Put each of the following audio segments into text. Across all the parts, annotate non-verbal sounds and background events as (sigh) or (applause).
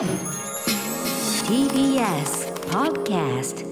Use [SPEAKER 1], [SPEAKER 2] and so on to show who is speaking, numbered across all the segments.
[SPEAKER 1] TBS Podcast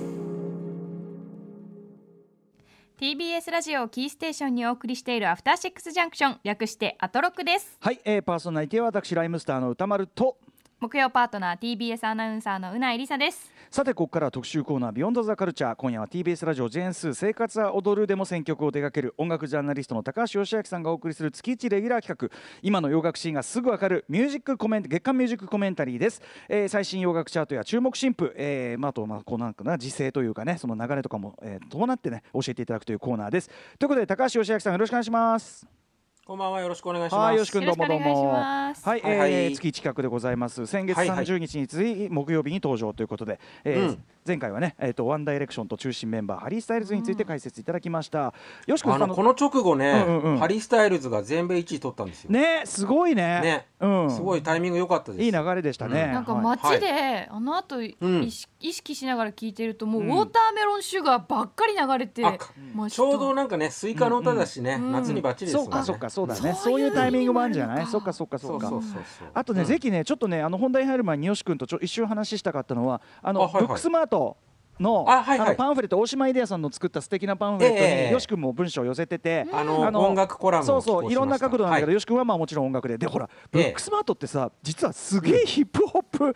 [SPEAKER 2] TBS ラジオをキーステーションにお送りしているアフターシックスジャンクション略してアトロクです。
[SPEAKER 3] はい、えー、パーソナリティは私ライムスターの歌丸と
[SPEAKER 2] 木曜パートナー TBS アナウンサーのうないりさです。
[SPEAKER 3] さてここから特集コーナービヨンドザカルチャー今夜は TBS ラジオジェーンス生活は踊るでも選曲を手掛ける音楽ジャーナリストの高橋義明さんがお送りする月一レギュラー企画。今の洋楽シーンがすぐわかるミュージックコメント月間ミュージックコメンタリーです、えー最新洋楽チャートや注目新譜、えーまあ、あとまあこうなんかな時勢というかねその流れとかも、えー伴ってね教えていただくというコーナーです。ということで高橋義明さんよろしくお願いします。
[SPEAKER 4] こんばんはよろしくお願いします。
[SPEAKER 3] はい、よろしくんどうもどうも。はい、月一企画でございます。先月
[SPEAKER 4] はいはい
[SPEAKER 3] 30日に次い木曜日に登場ということで、えー
[SPEAKER 4] うん
[SPEAKER 3] 前回はね、えっ、とワンダイレクションと中心メンバーハリースタイルズについて解説いただきました。よしくんあの
[SPEAKER 4] この直後ね、
[SPEAKER 3] うんうんうん
[SPEAKER 4] ハリー・スタイルズが全米1位取ったんですよ。
[SPEAKER 3] ね、すごいね。
[SPEAKER 4] ね
[SPEAKER 3] うん、
[SPEAKER 4] すごいタイミング良かったです。
[SPEAKER 3] いい流れでしたね。
[SPEAKER 4] うん
[SPEAKER 2] なんか
[SPEAKER 3] はい
[SPEAKER 2] 街で、あの後意
[SPEAKER 4] うん
[SPEAKER 2] 識意識しながら聞いてるともう、
[SPEAKER 3] うん
[SPEAKER 2] Watermelon Sugar ばっかり流れて
[SPEAKER 4] ちょうどなんかねスイカの歌だしね、
[SPEAKER 2] うん
[SPEAKER 4] 夏にバッチリですもね。
[SPEAKER 3] そうんかそっかそうだね。
[SPEAKER 2] そういう
[SPEAKER 3] タイミングもあるんじゃない？そっかそっかそっか。
[SPEAKER 4] そうそうそうそう。
[SPEAKER 3] あとね、
[SPEAKER 4] うん
[SPEAKER 3] ぜひねちょっとねあの本題入る前によし君とちょ一瞬話したかったのはあの
[SPEAKER 4] あはいはい
[SPEAKER 3] ブックスマートと。の
[SPEAKER 4] あはいはい。
[SPEAKER 3] のパンフレット大島イデアさんの作った素敵なパンフレットに、
[SPEAKER 4] ええええ。
[SPEAKER 3] よし君も文章を寄せてて、
[SPEAKER 4] あの音楽コラム
[SPEAKER 3] そうそういろんな角度なんだけど、
[SPEAKER 4] はい。
[SPEAKER 3] よし君はまあもちろん音楽で。でほらブ
[SPEAKER 4] え。え
[SPEAKER 3] ックスマートってさ実はすげえヒップホップ、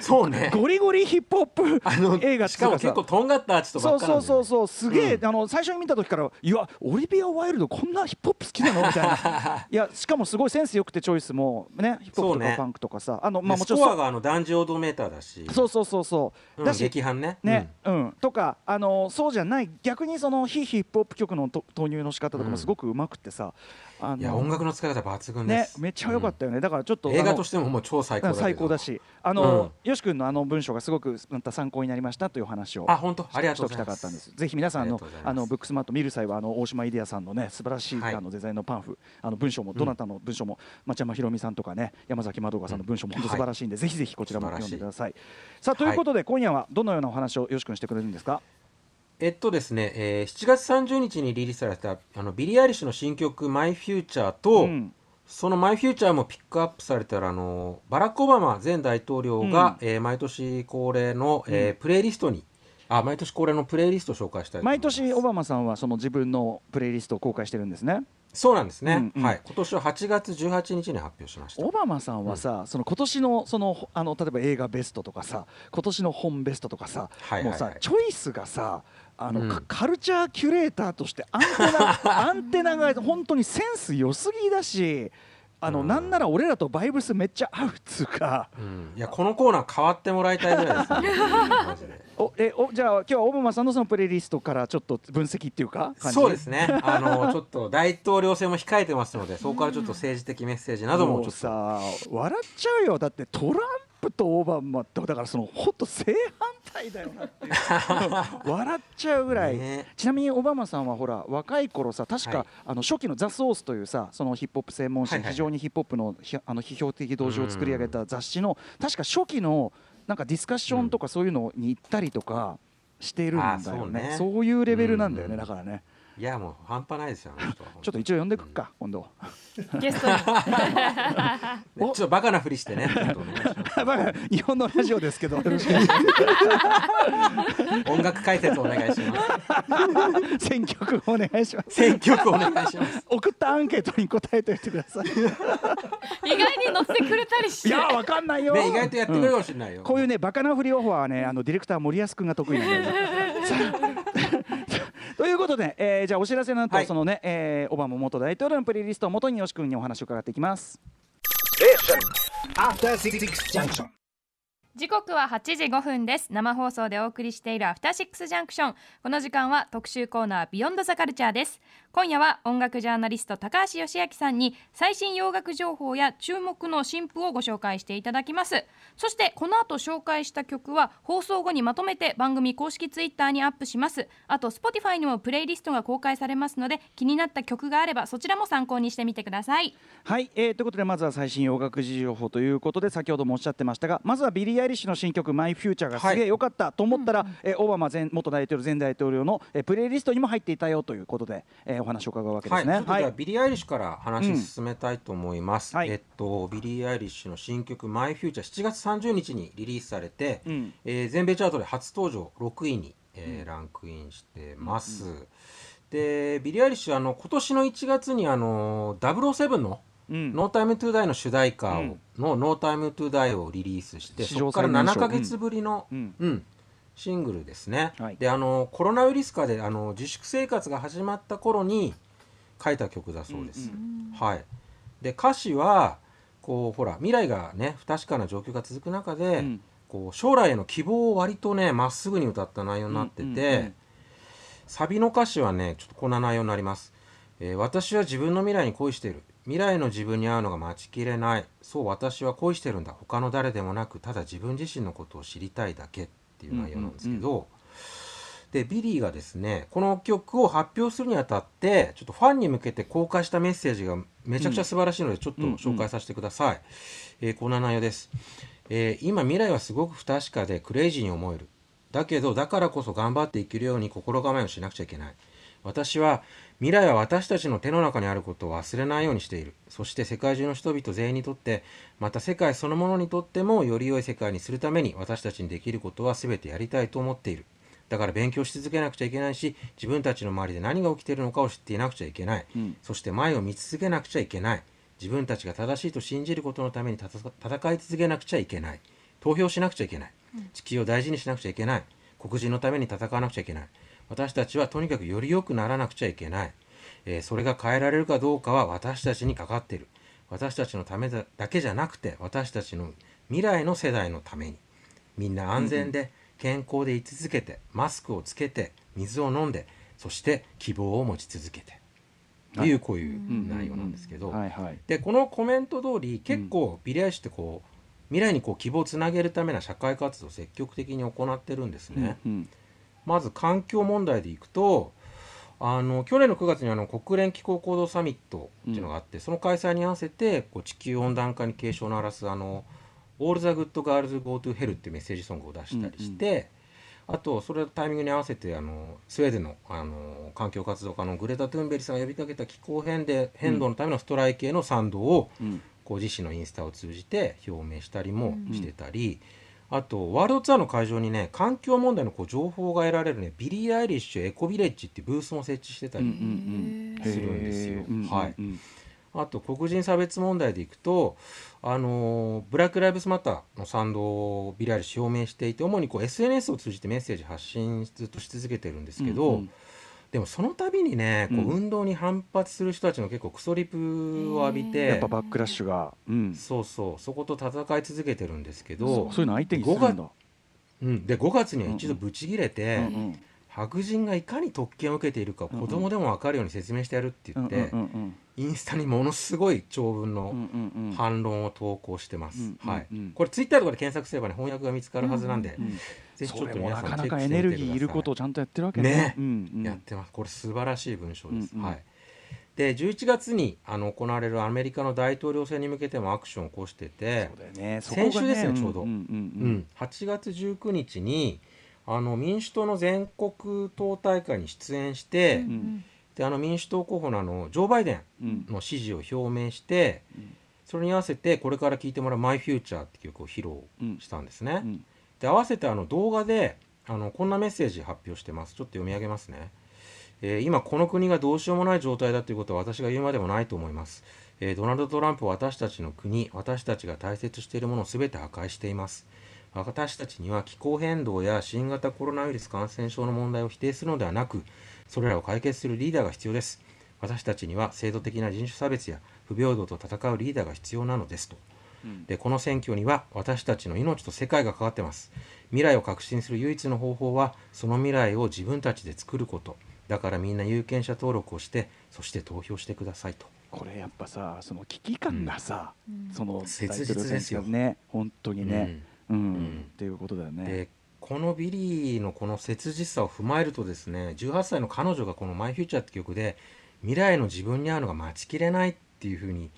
[SPEAKER 4] そうね。
[SPEAKER 3] ゴリゴリヒップホップ
[SPEAKER 4] あの
[SPEAKER 3] 映画っ
[SPEAKER 4] してかも結構とんがったアーティストば
[SPEAKER 3] そう
[SPEAKER 4] っかなんだよね。
[SPEAKER 3] そうそうそうすげえ、
[SPEAKER 4] うん。
[SPEAKER 3] あの最初に見た時からいやオリビア・ワイルドこんなヒップホップ好きなのみたいな。(laughs) いやしかもすごいセンスよくてチョイスもねヒップホップとかパンクとかさ、あのまあ
[SPEAKER 4] で
[SPEAKER 3] もちろんそ
[SPEAKER 4] スコアがあのダンジオードメーターだし、
[SPEAKER 3] そうそうそうそう、
[SPEAKER 4] うん
[SPEAKER 3] だし
[SPEAKER 4] ね。
[SPEAKER 3] ねうん。とかあのそうじゃない。逆にその非ヒップホップ曲の投入の仕方とかもすごくうまくってさ、あ
[SPEAKER 4] うんいや音楽の使い方抜群
[SPEAKER 3] ね
[SPEAKER 4] です。
[SPEAKER 3] めっちゃ良かったよね、だからちょっと
[SPEAKER 4] 映画としてももう超最高だ
[SPEAKER 3] 最高だ。し。あの、よし君のあの文章がすごくまた参考になりましたという話を
[SPEAKER 4] あ本当？ありがとうございます。
[SPEAKER 3] たかったんです。ぜひ皆さんあの
[SPEAKER 4] あ
[SPEAKER 3] のブックスマート見る際はあの大島イデアさんのね素晴らしい、
[SPEAKER 4] はい。
[SPEAKER 3] あのデザインのパンフ。あの文章もどなたの文章も、町山ひろみさんとかね山崎まどかさんの文章も本当素晴らしいんで、ぜひぜひこちらも読んでください。さあということで、今夜はどのようなお話をよし君してくれるんですか？
[SPEAKER 4] えっとですね、えー7月30日にリリースされたあのビリー・アイリッシュの新曲「マイ・フューチャーと、
[SPEAKER 3] うん。
[SPEAKER 4] その「マイ・フューチャーもピックアップされたらあのバラック・オバマ前大統領が、えー毎年恒例の、えープレイリストにあ毎年恒例のプレイリストを紹介したい
[SPEAKER 3] 毎年オバマさんはその自分のプレイリストを公開してるんですね。
[SPEAKER 4] そうなんですね、
[SPEAKER 3] うんうん。
[SPEAKER 4] はい。今年は8月18日に発表しました。
[SPEAKER 3] オバマさんはさ、その今年のそのあの例えば映画ベストとかさ今年の本ベストとかさ、
[SPEAKER 4] はいはいはい。
[SPEAKER 3] もうさチョイスがさあの、
[SPEAKER 4] うん。
[SPEAKER 3] かカルチャーキュレーターとしてアンテナ (laughs) アンテナが本当にセンス良すぎだしあの、
[SPEAKER 4] うん。
[SPEAKER 3] なんなら俺らとバイブスめっちゃ合うっつうか。
[SPEAKER 4] うん、いやこのコーナー変わってもらいたいぐらいですね (laughs)
[SPEAKER 3] おえおじゃあ今日はオバマさんのそのプレイリストからちょっと分析っていうか
[SPEAKER 4] そうですね。あのちょっと大統領選も控えてますのでそこからちょっと政治的メッセージなどもちょっと。
[SPEAKER 3] さ笑っちゃうよ。だってトランプとオバマってだからそのほんと正反対だよなっていう。(laughs) 笑っちゃうぐらい、
[SPEAKER 4] ね。
[SPEAKER 3] ちなみにオバマさんはほら若い頃さ確か、
[SPEAKER 4] はい。
[SPEAKER 3] あの初期のザ・ソースというさそのヒップホップ専門誌、
[SPEAKER 4] はいはい。はい
[SPEAKER 3] 非常にヒップホップのひあの批評的同時を作り上げた雑誌の確か初期のなんかディスカッションとかそういうのに行ったりとかしてるんだよ
[SPEAKER 4] あそう
[SPEAKER 3] ね
[SPEAKER 4] ね。
[SPEAKER 3] そういうレベルなんだよね、
[SPEAKER 4] うん。
[SPEAKER 3] だからね
[SPEAKER 4] いやもう半端ないですよあの人は
[SPEAKER 3] ちょっと一応呼んでくっか、今度。
[SPEAKER 2] ゲストに。(laughs) (laughs) (laughs)
[SPEAKER 4] ねちょっとバカなふりしてね
[SPEAKER 3] 日本のラジオです。けどよろしくお願いします
[SPEAKER 4] 音楽解説お願いします。
[SPEAKER 3] 選曲お願いします。
[SPEAKER 4] 選曲お願いします。
[SPEAKER 3] 送ったアンケートに答えておいてください。
[SPEAKER 2] 意外に乗ってくれたりして。
[SPEAKER 3] いやわかんないよ、
[SPEAKER 4] ね意外とやってくれるかもしれないよ、
[SPEAKER 3] こういうねバカなフリオファーはねあのディレクター森保君が得意なんだよね。さあということで、えーじゃあお知らせの後、
[SPEAKER 4] はい。
[SPEAKER 3] そのね、えーオバマ元大統領のプレイリストを元によし君にお話を伺っていきます。
[SPEAKER 2] 時刻は8時5分です。生放送でお送りしているアフターシックスジャンクションこの時間は特集コーナービヨンドザカルチャーです今夜は音楽ジャーナリスト高橋義明さんに最新洋楽情報や注目の新譜をご紹介していただきます。そしてこの後紹介した曲は放送後にまとめて番組公式ツイッターにアップします。あと Spotify にもプレイリストが公開されますので気になった曲があればそちらも参考にしてみてください。
[SPEAKER 3] はい、えー、ということでまずは最新洋楽事情報ということで先ほどもおっしゃってましたがまずはビリー・アイリッシュの新曲「マイ・フューチャー」がすげえ良かったと思ったら、えーオバマ前元大統領前大統領の、えープレイリストにも入っていたよということで、えーお話を伺うわけで
[SPEAKER 4] はい、
[SPEAKER 3] すね。
[SPEAKER 4] ちょっとじゃあビリー・アイリッシュから話
[SPEAKER 3] うん
[SPEAKER 4] 進めたいと思います。
[SPEAKER 3] はい。
[SPEAKER 4] えっとビリー・アイリッシュの新曲「マイ・フューチャー7月30日にリリースされて、
[SPEAKER 3] うん。
[SPEAKER 4] えー全米チャートで初登場6位に、えーランクインしてます。でビリー・アイリッシュあの今年の1月にあの007の
[SPEAKER 3] うん
[SPEAKER 4] No Time To Die の主題歌を、
[SPEAKER 3] うん。
[SPEAKER 4] の No Time To Die をリリースして
[SPEAKER 3] 史
[SPEAKER 4] そこから
[SPEAKER 3] 上最年少
[SPEAKER 4] 7ヶ月ぶりの、
[SPEAKER 3] うん。
[SPEAKER 4] うんシングルですね、
[SPEAKER 3] はい。
[SPEAKER 4] であのコロナウイルス禍であの自粛生活が始まった頃に書いた曲だそうです、
[SPEAKER 3] うん
[SPEAKER 4] はい。で歌詞はこうほら未来がね不確かな状況が続く中で、
[SPEAKER 3] うん。
[SPEAKER 4] こう将来への希望を割とねまっすぐに歌った内容になってて、
[SPEAKER 3] うんうんうん。
[SPEAKER 4] サビの歌詞はねちょっとこんな内容になります、えー私は自分の未来に恋している。未来の自分に会うのが待ちきれない。そう私は恋してるんだ。他の誰でもなくただ自分自身のことを知りたいだけっていう内容なんですけど、でビリーがですねこの曲を発表するにあたってちょっとファンに向けて公開したメッセージがめちゃくちゃ素晴らしいのでちょっと紹介させてください、えーこんな内容です、えー今未来はすごく不確かでクレイジーに思える。だけどだからこそ頑張って生きるように心構えをしなくちゃいけない私は未来は私たちの手の中にあることを忘れないようにしている。そして世界中の人々全員にとってまた世界そのものにとってもより良い世界にするために私たちにできることは全てやりたいと思っている。だから勉強し続けなくちゃいけないし自分たちの周りで何が起きているのかを知っていなくちゃいけない、
[SPEAKER 3] うん。
[SPEAKER 4] そして前を見続けなくちゃいけない。自分たちが正しいと信じることのために戦い続けなくちゃいけない。投票しなくちゃいけない。地球を大事にしなくちゃいけない。黒人のために戦わなくちゃいけない私たちはとにかくより良くならなくちゃいけない、えーそれが変えられるかどうかは私たちにかかっている。私たちのためだだけじゃなくて私たちの未来の世代のために。みんな安全で健康で居続けてマスクをつけて水を飲んでそして希望を持ち続けて。というこういう内容なんですけど、でこのコメント通り結構ビリー・アイリッシュってこう未来にこう希望をつなげるための社会活動を積極的に行ってるんですね。
[SPEAKER 3] うん
[SPEAKER 4] まず環境問題でいくとあの去年の9月にあの国連気候行動サミットっていうのがあって、その開催に合わせてこう地球温暖化に警鐘を鳴らすあの「All the Good Girls Go to Hell」っていうメッセージソングを出したりして、あとそれのタイミングに合わせてあのスウェーデンのあの環境活動家のグレタ・トゥンベリさんが呼びかけた気候変で変動のためのストライキへの賛同を、
[SPEAKER 3] うん。
[SPEAKER 4] こう自身のインスタを通じて表明したりもしてたり、あとワールドツアーの会場にね環境問題のこう情報が得られるねビリー・アイリッシュエコビレッジっていうブースも設置してたり、するんですよ。はい
[SPEAKER 3] うん
[SPEAKER 4] あと黒人差別問題でいくと、あのー Black Lives Matter の賛同をビリー・アイリッシュ表明していて主にこう SNS を通じてメッセージ発信ずっとし続けてるんですけど、
[SPEAKER 3] うんうん
[SPEAKER 4] でもその度にねこう
[SPEAKER 3] うん
[SPEAKER 4] 運動に反発する人たちの結構クソリプを浴びて、
[SPEAKER 3] やっぱバックラッシュが。うん。
[SPEAKER 4] そうそう。そこと戦い続けてるんですけ
[SPEAKER 3] そ
[SPEAKER 4] ど
[SPEAKER 3] うそういうの相手にするんだ。
[SPEAKER 4] うん、で5月には一度ブチギレて、
[SPEAKER 3] うんうん。
[SPEAKER 4] 白人がいかに特権を受けているかを子供でも分かるように説明してやるって言って、
[SPEAKER 3] うんうんうん
[SPEAKER 4] インスタにものすごい長文の
[SPEAKER 3] うんうんうん。
[SPEAKER 4] 反論を投稿してます、
[SPEAKER 3] うん
[SPEAKER 4] はい
[SPEAKER 3] うんうん。
[SPEAKER 4] これツイッターとかで検索すればね翻訳が見つかるはずなんで、
[SPEAKER 3] うん
[SPEAKER 4] ぜひちょっと皆さん
[SPEAKER 3] なかなか
[SPEAKER 4] チェックしてみてください。
[SPEAKER 3] エネルギーいることをちゃんとやってるわけ
[SPEAKER 4] ね。
[SPEAKER 3] うんうん
[SPEAKER 4] やってます。これ素晴らしい文章です、
[SPEAKER 3] うんうん。
[SPEAKER 4] はい。で11月にあの行われるアメリカの大統領選に向けてもアクションを起こしてて
[SPEAKER 3] そうだよね。
[SPEAKER 4] 先週ですよちょうど。
[SPEAKER 3] んん
[SPEAKER 4] うん、8月19日にあの民主党の全国党大会に出演して、
[SPEAKER 3] ん
[SPEAKER 4] であの民主党候補のあのジョー・バイデン
[SPEAKER 3] うん
[SPEAKER 4] の支持を表明して、
[SPEAKER 3] ん
[SPEAKER 4] それに合わせてこれから聴いてもらう「マイ・フューチャー」って曲を披露したんですね。
[SPEAKER 3] うん
[SPEAKER 4] で合わせてあの動画であのこんなメッセージ発表してます。ちょっと読み上げますね、えー今この国がどうしようもない状態だということは私が言うまでもないと思います、えドナルド・トランプは私たちの国私たちが大切しているものを全て破壊しています。私たちには気候変動や新型コロナウイルス感染症の問題を否定するのではなくそれらを解決するリーダーが必要です。私たちには制度的な人種差別や不平等と戦うリーダーが必要なのですと。でこの選挙には私たちの命と世界が関わってます。未来を確信する唯一の方法はその未来を自分たちで作ること。だからみんな有権者登録をしてそして投票してくださいと。
[SPEAKER 3] これやっぱさその危機感がさ、その
[SPEAKER 4] 切実ですよ。
[SPEAKER 3] ね本当にね。うん、
[SPEAKER 4] ん。
[SPEAKER 3] っていうことだよね。
[SPEAKER 4] でこのビリーのこの切実さを踏まえるとですね18歳の彼女がこの「マイ・フューチャー」って曲で未来の自分に会うのが待ちきれないっていうふうに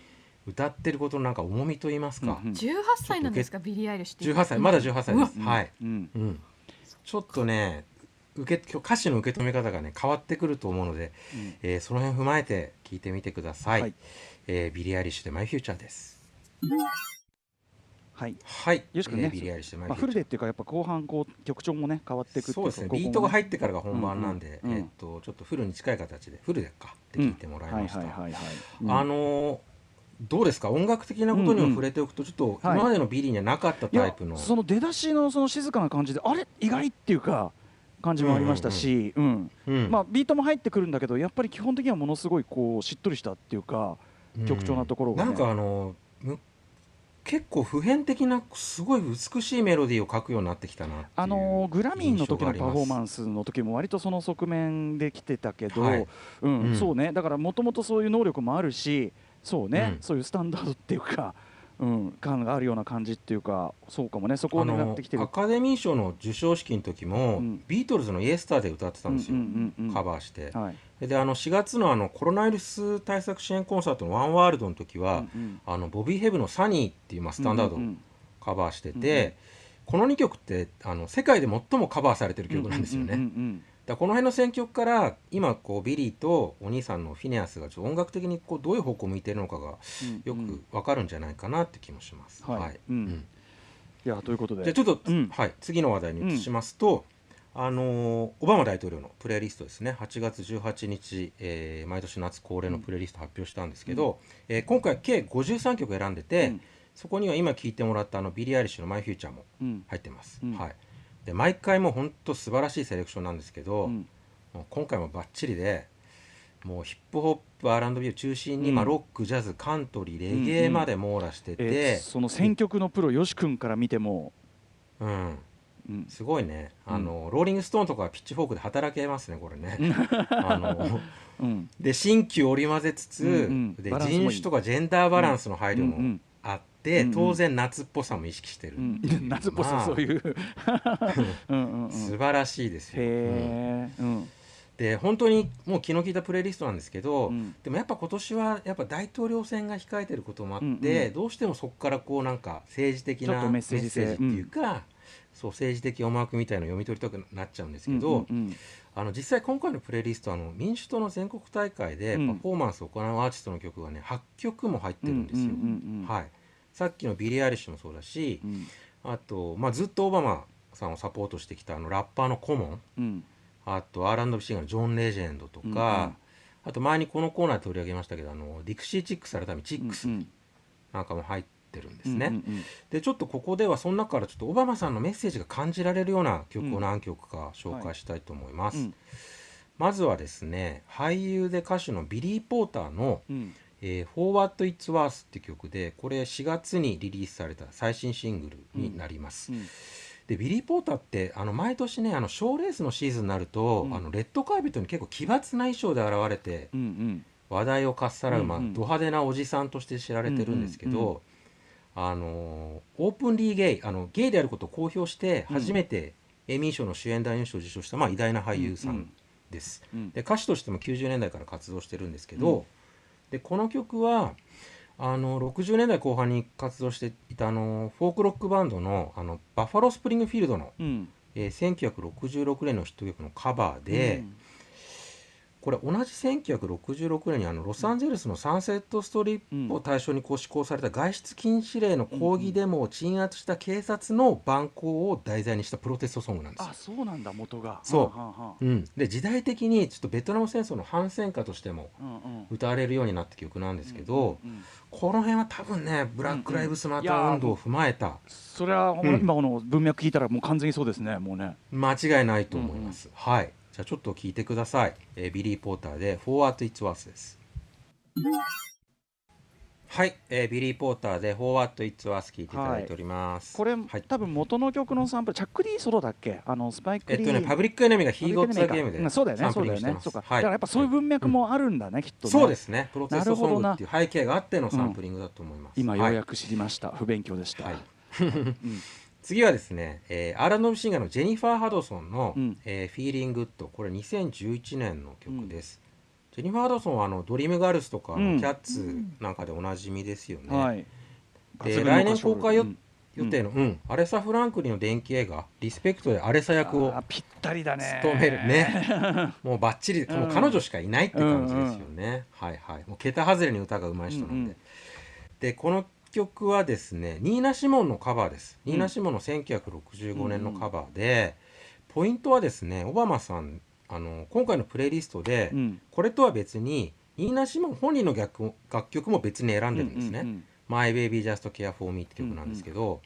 [SPEAKER 4] 歌ってることのなんか重みと言いますか、
[SPEAKER 3] うんうん。
[SPEAKER 2] 18歳なんですか？ビリー・アイリッシュって
[SPEAKER 4] 18歳。まだ18歳です、
[SPEAKER 2] う
[SPEAKER 4] はい、
[SPEAKER 3] うん。
[SPEAKER 4] うん、ちょっとね受け歌詞の受け止め方がね変わってくると思うので、
[SPEAKER 3] うん。
[SPEAKER 4] えーその辺踏まえて聞いてみてください、
[SPEAKER 3] はい。
[SPEAKER 4] えービリー・アイリッシュで「マイ・フューチャー」です。
[SPEAKER 3] はい。
[SPEAKER 4] はい。
[SPEAKER 3] よし君ね。
[SPEAKER 4] えービリー・アイリッシュで「マイ・
[SPEAKER 3] まあ、
[SPEAKER 4] フューチャー。
[SPEAKER 3] フルでっていうかやっぱ後半こう曲調もね変わっていくってい
[SPEAKER 4] そうですね。ビートが入ってからが本番なんで、
[SPEAKER 3] うんうん
[SPEAKER 4] えーっとちょっとフルに近い形でフルでかって聞いてもらいました、
[SPEAKER 3] はいはいはいはい、うん。
[SPEAKER 4] あのーどうですか？音楽的なことにも触れておくとちょっと
[SPEAKER 3] はい。
[SPEAKER 4] 今までのビリーにはなかったタイプの、
[SPEAKER 3] その出だしのその静かな感じであれ？意外っていうか感じもありましたし、うん
[SPEAKER 4] うん
[SPEAKER 3] まあ、ビートも入ってくるんだけどやっぱり基本的にはものすごいこうしっとりしたっていうか曲調なところがね。
[SPEAKER 4] なんかあのむ結構普遍的なすごい美しいメロディーを書くようになってきたなっていう
[SPEAKER 3] あのグラミーの時のパフォーマ
[SPEAKER 4] ン
[SPEAKER 3] ンスの時も割とその側面で来てたけど、
[SPEAKER 4] はい。
[SPEAKER 3] うん
[SPEAKER 4] うん。
[SPEAKER 3] そうね。だからもともとそういう能力もあるしそうね、
[SPEAKER 4] うん。
[SPEAKER 3] そういうスタンダードっていうか、(laughs) うん、感があるような感じっていうかそうかもねそこを狙ってきてる。
[SPEAKER 4] アカデミー賞の授賞式の時も、
[SPEAKER 3] うん。
[SPEAKER 4] ビートルズの「イエスターで歌ってたんですよ、カバーして、
[SPEAKER 3] はい。
[SPEAKER 4] であの4月のあのコロナウイルス対策支援コンサートの「One World」の時は、
[SPEAKER 3] うんうん。
[SPEAKER 4] あのボビー・ヘブの「Sunny」っていう、まあ、スタンダードをカバーしてて、この2曲ってあの世界で最もカバーされてる曲なんですよね。
[SPEAKER 3] うんうん
[SPEAKER 4] だこの辺の選曲から今こうビリーとお兄さんのフィネアスがちょっと音楽的にこうどういう方向を向いているのかが
[SPEAKER 3] うん
[SPEAKER 4] よくわかるんじゃないかなって気もします。
[SPEAKER 3] はい。うん。いやということで。
[SPEAKER 4] じゃあちょっと、
[SPEAKER 3] うん。
[SPEAKER 4] はい、次の話題に移しますと、あのーオバマ大統領のプレイリストですね。8月18日、えー毎年夏恒例のプレイリスト発表したんですけど、えー今回計53曲選んでて、
[SPEAKER 3] うん。
[SPEAKER 4] そこには今聴いてもらったあのビリー・アイリッシュの「マイ・フューチャー」も
[SPEAKER 3] うん。
[SPEAKER 4] 入ってます。
[SPEAKER 3] うん。
[SPEAKER 4] はい、で毎回もう本当素晴らしいセレクションなんですけど、
[SPEAKER 3] うん。
[SPEAKER 4] もう今回もバッチリでもうヒップホップ R&B を中心に、
[SPEAKER 3] うん。
[SPEAKER 4] まあ、ロックジャズカントリーレゲエまで網羅してて、
[SPEAKER 3] えーその選曲のプロよし君から見ても、
[SPEAKER 4] うん、
[SPEAKER 3] うん。
[SPEAKER 4] すごいね。
[SPEAKER 3] うん。
[SPEAKER 4] あの、ローリング・ストーンとかはピッチフォークで働けますねこれね。(laughs) あの
[SPEAKER 3] うん。
[SPEAKER 4] で新旧織り交ぜつつ、
[SPEAKER 3] うんうん。
[SPEAKER 4] で人種とかジェンダーバランスの配慮も
[SPEAKER 3] うんうん。
[SPEAKER 4] 当然夏っぽさも意識してる。
[SPEAKER 3] うん。夏っぽさ
[SPEAKER 4] まあ。
[SPEAKER 3] そういう。(laughs) うんうんうん。
[SPEAKER 4] 素晴らしいですよ。うん。で本当にもう気の利いたプレイリストなんですけど、
[SPEAKER 3] うん。
[SPEAKER 4] でもやっぱ今年はやっぱ大統領選が控えてることもあって、
[SPEAKER 3] うんうん。
[SPEAKER 4] どうしてもそこからこうなんか政治的な
[SPEAKER 3] メッセージ性。
[SPEAKER 4] っていうか、そう政治的思惑みたいのを読み取りたくなっちゃうんですけど、
[SPEAKER 3] うんうん
[SPEAKER 4] あの実際今回のプレイリストはあの民主党の全国大会で
[SPEAKER 3] うん。
[SPEAKER 4] パフォーマンスを行うアーティストの曲がね8曲も入ってるんですよ。
[SPEAKER 3] うんうんうんうん。
[SPEAKER 4] はい、さっきのビリー・アイリッシュもそうだし、
[SPEAKER 3] うん。
[SPEAKER 4] あと、まあ、ずっとオバマさんをサポートしてきたあのラッパーのコモン。
[SPEAKER 3] うん。
[SPEAKER 4] あと R&B シンガーのジョン・レジェンドとか、
[SPEAKER 3] うんうん。
[SPEAKER 4] あと前にこのコーナーで取り上げましたけどあのディクシー・チックス改めチックス
[SPEAKER 3] うん
[SPEAKER 4] なんかも入ってるんですね。
[SPEAKER 3] うんうん
[SPEAKER 4] でちょっとここではその中からちょっとオバマさんのメッセージが感じられるような曲を何曲か紹介したいと思います。
[SPEAKER 3] うん。
[SPEAKER 4] まずはですね俳優で歌手のビリー・ポーターの
[SPEAKER 3] うん「
[SPEAKER 4] えー For What It's Worth」って曲でこれ4月にリリースされた最新シングルになります。
[SPEAKER 3] うん。
[SPEAKER 4] でビリー・ポーターってあの毎年ねあの賞レースのシーズンになると、
[SPEAKER 3] うん。
[SPEAKER 4] あのレッドカーペットに結構奇抜な衣装で現れて
[SPEAKER 3] うんうん。
[SPEAKER 4] 話題をかっさらう、まあ
[SPEAKER 3] うん。うん
[SPEAKER 4] ド派手なおじさんとして知られてるんですけど、
[SPEAKER 3] うんうん
[SPEAKER 4] あのオープンリーゲイあのゲイであることを公表して
[SPEAKER 3] うん。
[SPEAKER 4] 初めてエミー賞の主演男優賞を受賞した、まあ、偉大な俳優さ
[SPEAKER 3] うん
[SPEAKER 4] んです。
[SPEAKER 3] うん。
[SPEAKER 4] で歌手としても90年代から活動してるんですけど、
[SPEAKER 3] うん
[SPEAKER 4] でこの曲はあの60年代後半に活動していたあのフォークロックバンドのあのバッファロー・スプリングフィールドの、
[SPEAKER 3] うん。
[SPEAKER 4] えー1966年のヒット曲のカバーで、これ同じ1966年にあのロサンゼルスのサンセットストリップを対象にこう施行された外出禁止令の抗議デモを鎮圧した警察の蛮行を題材にしたプロテストソングなんですよ。
[SPEAKER 3] あ。そうなんだ元が。
[SPEAKER 4] そう。うん、で時代的にちょっとベトナム戦争の反戦歌としても
[SPEAKER 3] うんうん。
[SPEAKER 4] 歌われるようになった曲なんですけど、
[SPEAKER 3] うんうん
[SPEAKER 4] この辺は多分ねブラック・ライブスマ
[SPEAKER 3] ー
[SPEAKER 4] ー運動を踏まえた
[SPEAKER 3] それは、
[SPEAKER 4] うん。
[SPEAKER 3] 今この文脈聞いたらもう完全にそうですねもうね。
[SPEAKER 4] 間違いないと思います、はいじゃあちょっと聞いてください、えービリー・ポーターで「For What It's Worth」です。はい、えービリー・ポーターで「For What It's Worth」聞いていただいております、
[SPEAKER 3] これ、
[SPEAKER 4] はい。
[SPEAKER 3] 多分元の曲のサンプルチャック・リーソロだっけ？あのスパイク・リー
[SPEAKER 4] えっとねパブリック・エネミーが「He Got Game」で
[SPEAKER 3] うんそうだよね
[SPEAKER 4] サンプ
[SPEAKER 3] そうだよ
[SPEAKER 4] リングしてます。
[SPEAKER 3] ね。そうか、
[SPEAKER 4] はい。
[SPEAKER 3] だからやっぱそういう文脈もあるんだね、きっとね。
[SPEAKER 4] そうですね。プロテストソングっていう背景があってのサンプリングだと思います、
[SPEAKER 3] 今よう
[SPEAKER 4] はい。
[SPEAKER 3] やく知りました、不勉強でした、
[SPEAKER 4] はい。
[SPEAKER 3] うん
[SPEAKER 4] 次はですね、えー、アーランド・シンガーのジェニファー・ハドソンの「
[SPEAKER 3] うん。
[SPEAKER 4] えー Feeling Good」これ2011年の曲です、ジェニファー・ハドソンはあのドリームガールズとか、
[SPEAKER 3] うん。
[SPEAKER 4] キャッツなんかでおなじみですよね、
[SPEAKER 3] はい。
[SPEAKER 4] で来年公開予
[SPEAKER 3] うん。
[SPEAKER 4] 予定の、うん。アレサ・フランクリンの電気映画「リスペクト」でアレサ役を
[SPEAKER 3] ぴったりだね。
[SPEAKER 4] 務めるね。(laughs) もうバッチリ、もう彼女しかいないって感じですよね、はいはい。もう桁外れに歌が上手い人なんで、
[SPEAKER 3] うんうん。
[SPEAKER 4] でこの曲はですねニーナ・シモンのカバーです、
[SPEAKER 3] うん。
[SPEAKER 4] ニーナ・シモンの1965年のカバーで、ポイントはですねオバマさんあの今回のプレイリストで、
[SPEAKER 3] うん。
[SPEAKER 4] これとは別にニーナ・シモン本人の楽楽曲も別に選んでるんですね、
[SPEAKER 3] うんうん
[SPEAKER 4] My Baby Just Care For Me って曲なんですけど、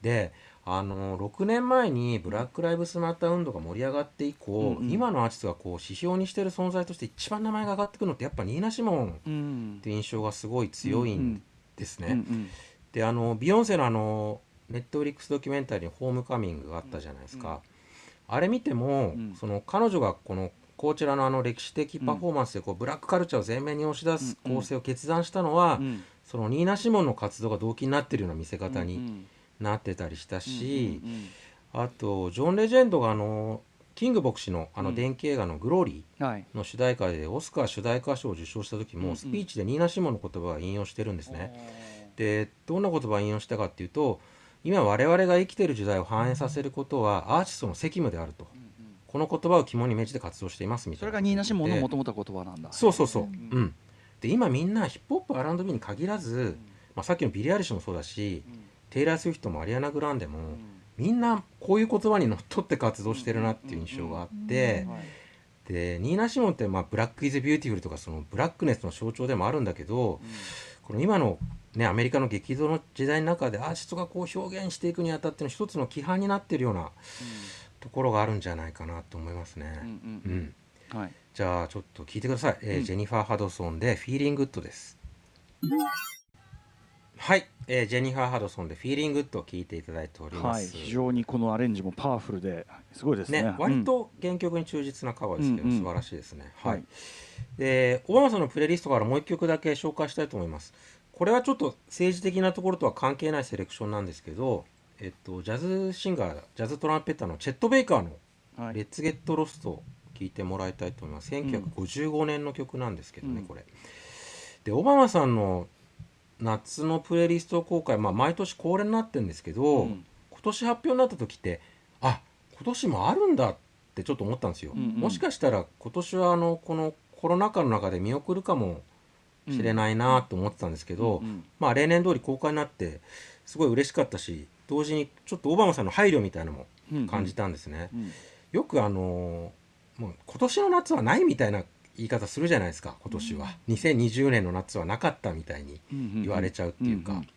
[SPEAKER 4] であの6年前にブラック・ライブスマター運動が盛り上がって以降、
[SPEAKER 3] うんうん。
[SPEAKER 4] 今のアーティストがこう指標にしてる存在として一番名前が上がってくるのってやっぱニーナ・シモンっ
[SPEAKER 3] うん。
[SPEAKER 4] て印象がすごい強いんですね。
[SPEAKER 3] うんうん。
[SPEAKER 4] であのビヨンセのあのネットフリックスドキュメンタリーに「ホームカミング」があったじゃないですか、あれ見ても、
[SPEAKER 3] うん。
[SPEAKER 4] その彼女がこのこちらのあの歴史的パフォーマンスでこうブラックカルチャーを前面に押し出す
[SPEAKER 3] うんうん。
[SPEAKER 4] 構成を決断したのは、
[SPEAKER 3] うん。
[SPEAKER 4] そのニーナ・シモンの活動が動機になってるような見せ方に
[SPEAKER 3] うん
[SPEAKER 4] なってたりしたし、
[SPEAKER 3] うんうん
[SPEAKER 4] あとジョン・レジェンドがあのキング牧師のあ
[SPEAKER 3] うん。
[SPEAKER 4] の電気映画の「グローリー」の主題歌でオスカー主題歌賞を受賞した時もスピーチでニーナ・シモンの言葉を引用してるんですね。でどんな言葉を引用したかっていうと今我々が生きている時代を反映させることはアーティストの責務であると、この言葉を肝に銘じて活動していますみたいな。
[SPEAKER 3] それがニーナ・シモンの
[SPEAKER 4] で
[SPEAKER 3] もともと言葉なんだ。
[SPEAKER 4] そうそうそう、
[SPEAKER 3] う
[SPEAKER 4] うん。んで今みんなヒップホップ R&B に限らず、まあ、さっきのビリー・アリッシュもそうだし、テイラー・スウィフトもアリアナ・グランデも、みんなこういう言葉にのっとって活動してるなっていう印象があって、
[SPEAKER 3] はい。
[SPEAKER 4] でニーナ・シモンって、まあ、 Black is Beautiful とかそのブラックネスの象徴でもあるんだけど、この今の、ね、アメリカの激動の時代の中でアーティストがこう表現していくにあたっての一つの規範になってるようなところがあるんじゃないかなと思いますね。
[SPEAKER 3] うん
[SPEAKER 4] じゃあちょっと聞いてください、えー
[SPEAKER 3] うん。
[SPEAKER 4] ジェニファー・ハドソンで「Feeling Good」です。はい、えージェニファー・ハドソンで「Feeling Good」を聞いていただいておりま
[SPEAKER 3] はい
[SPEAKER 4] す。
[SPEAKER 3] 非常にこのアレンジもパワフルですごいですね
[SPEAKER 4] ね、割と原曲に忠実なカバーですけど、
[SPEAKER 3] うんうん
[SPEAKER 4] 素晴らしいですね。
[SPEAKER 3] は
[SPEAKER 4] はいい。で、オバマさんのプレイリストからもう一曲だけ紹介したいと思います。これはちょっと政治的なところとは関係ないセレクションなんですけど、えっと、ジャズシンガー、ジャズトランペッターのチェット・ベイカーの
[SPEAKER 3] うんはい
[SPEAKER 4] Let's Get Lost を聴いてもらいたいと思います。1955年の曲なんですけどね、
[SPEAKER 3] うん
[SPEAKER 4] これ。で、オバマさんの夏のプレイリスト公開、まあ、毎年恒例になってるんですけど、
[SPEAKER 3] うん。
[SPEAKER 4] 今年発表になった時ってあ今年もあるんだってちょっと思ったんですよ、
[SPEAKER 3] うんうん。
[SPEAKER 4] もしかしたら今年はあのこのコロナ禍の中で見送るかもしれないなと思ってたんですけど、
[SPEAKER 3] うん
[SPEAKER 4] まあ例年通り公開になってすごい嬉しかったし同時にちょっとオバマさんの配慮みたいなのも
[SPEAKER 3] うん
[SPEAKER 4] 感じたんですね、
[SPEAKER 3] うん
[SPEAKER 4] よくあのーもう今年の夏はないみたいな言い方するじゃないですか今年は、2020年の夏はなかったみたいに
[SPEAKER 3] うん
[SPEAKER 4] 言われちゃうっていうか、
[SPEAKER 3] うんうん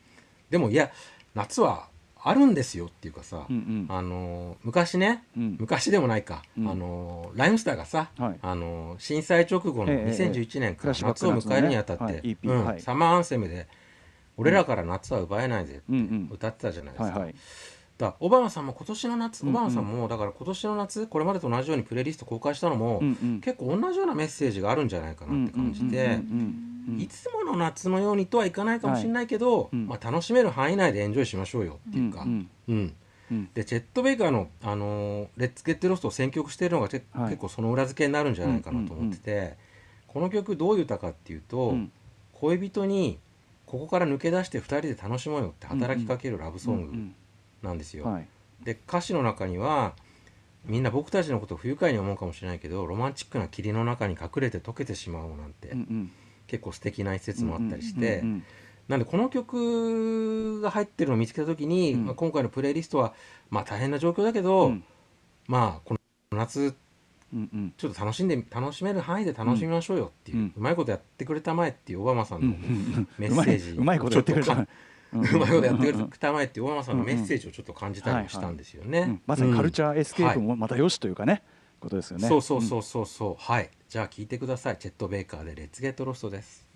[SPEAKER 4] でもいや夏はあるんですよっていうかさ、
[SPEAKER 3] うんうん。
[SPEAKER 4] あのー昔ね
[SPEAKER 3] うん。
[SPEAKER 4] 昔でもないか、
[SPEAKER 3] うん。
[SPEAKER 4] あのーライムスターがさ、
[SPEAKER 3] はい。
[SPEAKER 4] あのー震災直後の
[SPEAKER 3] ええええ
[SPEAKER 4] 2011年から夏を迎えるにあたって、
[SPEAKER 3] 夏のねはい EP
[SPEAKER 4] うん
[SPEAKER 3] はい。
[SPEAKER 4] サマーアンセムで「俺らから夏は奪えないぜ」って
[SPEAKER 3] うんうん
[SPEAKER 4] 歌ってたじゃないですか。
[SPEAKER 3] はいはい
[SPEAKER 4] だオバマさんも今年の夏、オバマさんもだから今年の夏これまでと同じようにプレイリスト公開したのも、
[SPEAKER 3] うんうん。
[SPEAKER 4] 結構同じようなメッセージがあるんじゃないかなって感じて、いつもの夏のようにとはいかないかもしれないけど、
[SPEAKER 3] うん。
[SPEAKER 4] まあ、楽しめる範囲内でエンジョイしましょうよっていうか、
[SPEAKER 3] うん
[SPEAKER 4] うん
[SPEAKER 3] うん。
[SPEAKER 4] でチェット・ベイカーの「あのーレッツ・ゲット・ロスト」を選曲しているのがて、
[SPEAKER 3] はい。
[SPEAKER 4] 結構その裏付けになるんじゃないかなと思ってて、この曲どういう歌かっていうと、
[SPEAKER 3] うん
[SPEAKER 4] 恋人にここから抜け出して2人で楽しもうよって働きかけるラブソングなんですよ。
[SPEAKER 3] はい。
[SPEAKER 4] で歌詞の中にはみんな僕たちのことを不愉快に思うかもしれないけどロマンチックな霧の中に隠れて溶けてしまおうなんて、
[SPEAKER 3] うんうん。
[SPEAKER 4] 結構素敵な一節もあったりして、
[SPEAKER 3] うんうん
[SPEAKER 4] なんでこの曲が入ってるのを見つけた時に、
[SPEAKER 3] うん。
[SPEAKER 4] まあ、今回のプレイリストはまあ大変な状況だけど、
[SPEAKER 3] うん。
[SPEAKER 4] まあこの夏
[SPEAKER 3] うんうん。
[SPEAKER 4] ちょっと楽しんで楽しめる範囲で楽しみましょうよっていう、
[SPEAKER 3] う
[SPEAKER 4] うんまいことやってくれたまえっていうオバマさん
[SPEAKER 3] うんう
[SPEAKER 4] の
[SPEAKER 3] ん。
[SPEAKER 4] メッセージ、
[SPEAKER 3] うまいうまいことやってくれた (laughs)
[SPEAKER 4] うまいことやってくれたまえっていうオバマさんのメッセージをちょっと感じたりもしたんですよね。
[SPEAKER 3] うんまさにカルチャーエスケープ
[SPEAKER 4] うん
[SPEAKER 3] もまたよしというかねことですよね。
[SPEAKER 4] そうそうそうそうそう、はい。じゃあ聞いてください。チェット・ベイカーで「Let's Get Lost」です。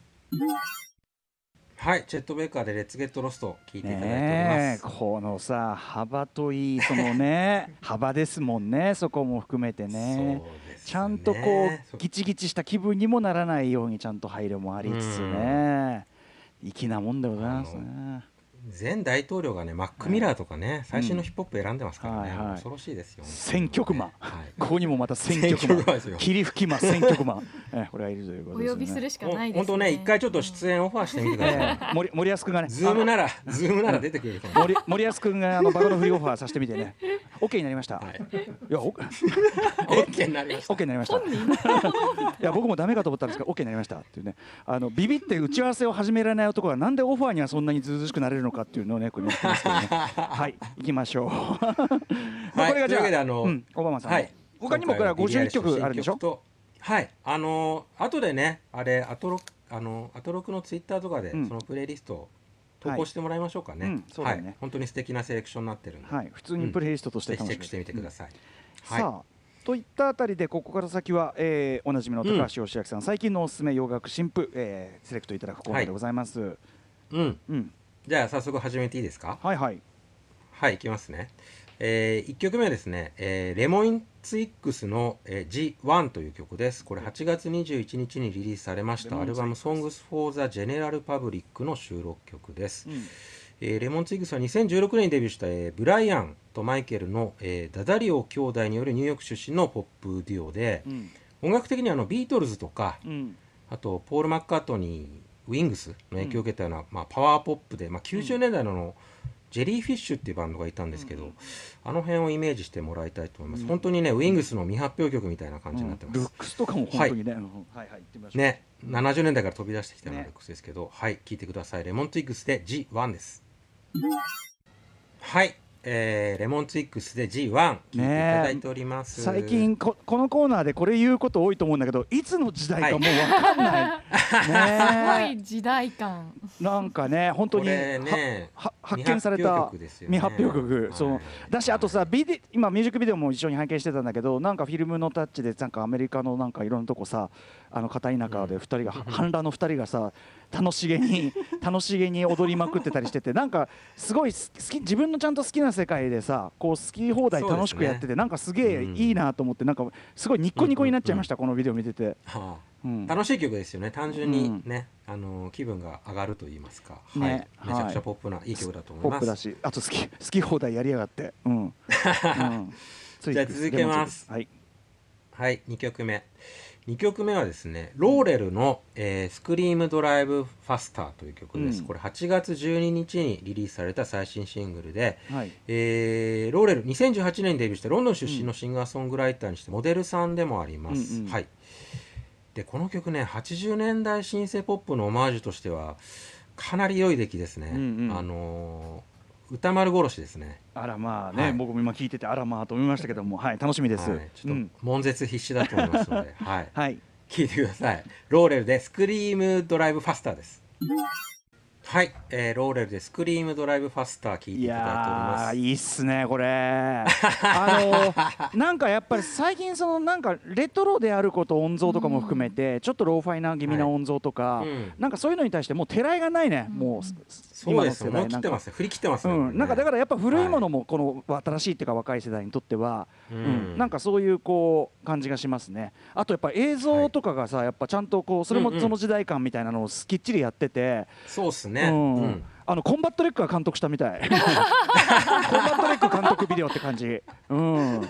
[SPEAKER 4] はい。チェット・ベイカーで「Let's Get Lost」聞いていただいております、
[SPEAKER 3] このさ幅といいそのね。(laughs) 幅ですもんね。そこも含めてね。ちゃんとこうギチギチした気分にもならないようにちゃんと配慮もありつつね粋なもんでございますね。
[SPEAKER 4] 前大統領がねマック・ミラーとかね、最新のヒップホップ選んでますからね、
[SPEAKER 3] はいはい。
[SPEAKER 4] 恐ろしいですよ、
[SPEAKER 3] 選曲マン。
[SPEAKER 4] はい。
[SPEAKER 3] ここにもまた選曲
[SPEAKER 4] 選曲マンですよ。
[SPEAKER 3] マン切り吹きマン選曲マン。えこれはいるということですよね。
[SPEAKER 2] お呼びするしかないですね。
[SPEAKER 4] 本当ね一回ちょっと出演オファーしてみてください、
[SPEAKER 3] ええ森森保君がね
[SPEAKER 4] ズームならズームなら出てくれるかも。
[SPEAKER 3] 森森保君があのバカのフリーオファーさせてみてね。OK になりました、
[SPEAKER 4] はい。
[SPEAKER 3] いやお
[SPEAKER 4] OK になりました。
[SPEAKER 3] OK になりました。いや僕もダメかと思ったんですけど OK になりましたっていうね。あのビビって打ち合わせを始められない男がなんでオファーにはそんなにずうずうしくなれるのかっていうのをねこれね。(laughs) はい行きましょう。(laughs) まあこれがじゃあ
[SPEAKER 4] あの
[SPEAKER 3] うん、オバマさんの、
[SPEAKER 4] はい。
[SPEAKER 3] 他にもこれは51曲あるんでしょ？
[SPEAKER 4] はい。あのー後でねあれアトロあのアトロクのツイッターとかで
[SPEAKER 3] うん。
[SPEAKER 4] そのプレイリストを投稿してもらいましょうかね、
[SPEAKER 3] はいうんそうだよね。
[SPEAKER 4] はい、本当に素敵なセレクションになってるんで、
[SPEAKER 3] はい普通にプレイリストとして楽し
[SPEAKER 4] ぜひチェックしてみてください、
[SPEAKER 3] さあといったあたりでここから先は、えーおなじみの高橋義明さん、最近のおすすめ洋楽新譜、えーセレクトいただくコーナーでございます、
[SPEAKER 4] うん。
[SPEAKER 3] うん
[SPEAKER 4] じゃあ早速始めていいですか？
[SPEAKER 3] はいはい。
[SPEAKER 4] はいいきますね。え1曲目はですね、えーレモンツイックスの、えー G1 という曲です。これ8月21日にリリースされましたアルバム「Songs for the General Public」の収録曲です、
[SPEAKER 3] うん。
[SPEAKER 4] えーレモンツイッグスは2016年にデビューした、えーブライアンとマイケルの、えーダダリオ兄弟によるニューヨーク出身のポップデュオで、
[SPEAKER 3] うん。
[SPEAKER 4] 音楽的にはあのビートルズとか
[SPEAKER 3] うん。
[SPEAKER 4] あとポール・マッカートニーウィングスの影響を受けたような、まあ、パワーポップで、まあ、90年代のジェリーフィッシュっていうバンドがいたんですけど、あの辺をイメージしてもらいたいと思います、本当にねウィングスの未発表曲みたいな感じになってます、
[SPEAKER 3] ルックスとかも本当にね、うん。はいはい言ってみましょう。
[SPEAKER 4] ね70年代から飛び出してきたような
[SPEAKER 3] ね。
[SPEAKER 4] ルックスですけど、はい聴いてください。レモンツイックスで G1 です。はい、えーレモンツイックスで G1 聴いていただいております、
[SPEAKER 3] 最近ここのコーナーでこれ言うこと多いと思うんだけどいつの時代かもう分かんない、(laughs)
[SPEAKER 2] すご
[SPEAKER 3] ね
[SPEAKER 2] い時代感。
[SPEAKER 3] えなんかね本当に
[SPEAKER 4] ね。
[SPEAKER 3] はは発見された
[SPEAKER 4] 未発表曲ね。
[SPEAKER 3] 未発表曲、
[SPEAKER 4] はい。
[SPEAKER 3] そのだしあとさビデ今ミュージックビデオも一緒に拝見してたんだけどなんかフィルムのタッチでなんかアメリカのなんかいろんなとこさあの片田舎で2人が、半裸の2人がさ楽しげに (laughs) 楽しげに踊りまくってたりしててなんかすごい好き自分のちゃんと好きな世界でさこう好き放題楽しくやってて、
[SPEAKER 4] ね。
[SPEAKER 3] なんかすげえいいなと思ってなんかすごいニッコニコになっちゃいました、このビデオ見てて。
[SPEAKER 4] はあ。
[SPEAKER 3] うん
[SPEAKER 4] 楽しい曲ですよね。単純にね、あの気分が上がると言いますか、はい。
[SPEAKER 3] ね
[SPEAKER 4] めちゃくち
[SPEAKER 3] はい
[SPEAKER 4] ゃポップないい曲だと思います。
[SPEAKER 3] ポップだしあと好き好き放題やりやがって。うん、(laughs) うん、
[SPEAKER 4] じゃあ続けます。
[SPEAKER 3] はい。
[SPEAKER 4] はい。2曲目。2曲目はですねローレルの、えースクリームドライブファスター」という曲です、
[SPEAKER 3] うん。
[SPEAKER 4] これ8月12日にリリースされた最新シングルで、
[SPEAKER 3] はい。
[SPEAKER 4] えーローレル2018年にデビューしてロンドン出身のシンガーソングライターにしてモデルさんでもあります、
[SPEAKER 3] うんうん。
[SPEAKER 4] はいでこの曲ね80年代シンセポップのオマージュとしてはかなり良い出来ですね、
[SPEAKER 3] うんうん。
[SPEAKER 4] あのー宇多丸殺しですね。
[SPEAKER 3] あらまあね、
[SPEAKER 4] はい。
[SPEAKER 3] 僕も今聞いててあらまあと思いましたけどもはい楽しみです、
[SPEAKER 4] はい、ちょっ
[SPEAKER 3] うん。
[SPEAKER 4] と悶絶必至だと思いますので、はい、(laughs)
[SPEAKER 3] はい。
[SPEAKER 4] 聞いてください。ローレルで Scream Drive Faster です。はい、えーローレルで Scream Drive Faster 聞いて
[SPEAKER 3] い
[SPEAKER 4] いただいており
[SPEAKER 3] や
[SPEAKER 4] ます。
[SPEAKER 3] ーいいっすねこれ。あの (laughs) なんかやっぱり最近そのなんかレトロであること音像とかも含めて、ちょっとローファイな気味な音像とか、
[SPEAKER 4] うん。
[SPEAKER 3] なんかそういうのに対してもうてらいがないね、もう
[SPEAKER 4] そうですよ。
[SPEAKER 3] 今の世代
[SPEAKER 4] もう切ってますね。振り切ってますね。
[SPEAKER 3] うん、なんかだから
[SPEAKER 4] ら、
[SPEAKER 3] やっぱ古いものもこの新しいっていうか若い世代にとっては、
[SPEAKER 4] う
[SPEAKER 3] うん。
[SPEAKER 4] ん
[SPEAKER 3] なんかそういうこう感じがしますね。あとやっぱ映像とかがさ、やっぱちゃんとこうそれもその時代感みたいなのをきっちりやってて、
[SPEAKER 4] そうっすね。
[SPEAKER 3] うん。
[SPEAKER 4] うん。
[SPEAKER 3] あのコンバットレックが監督したみたい。(laughs) コンバットレック監督ビデオって感じ。うん。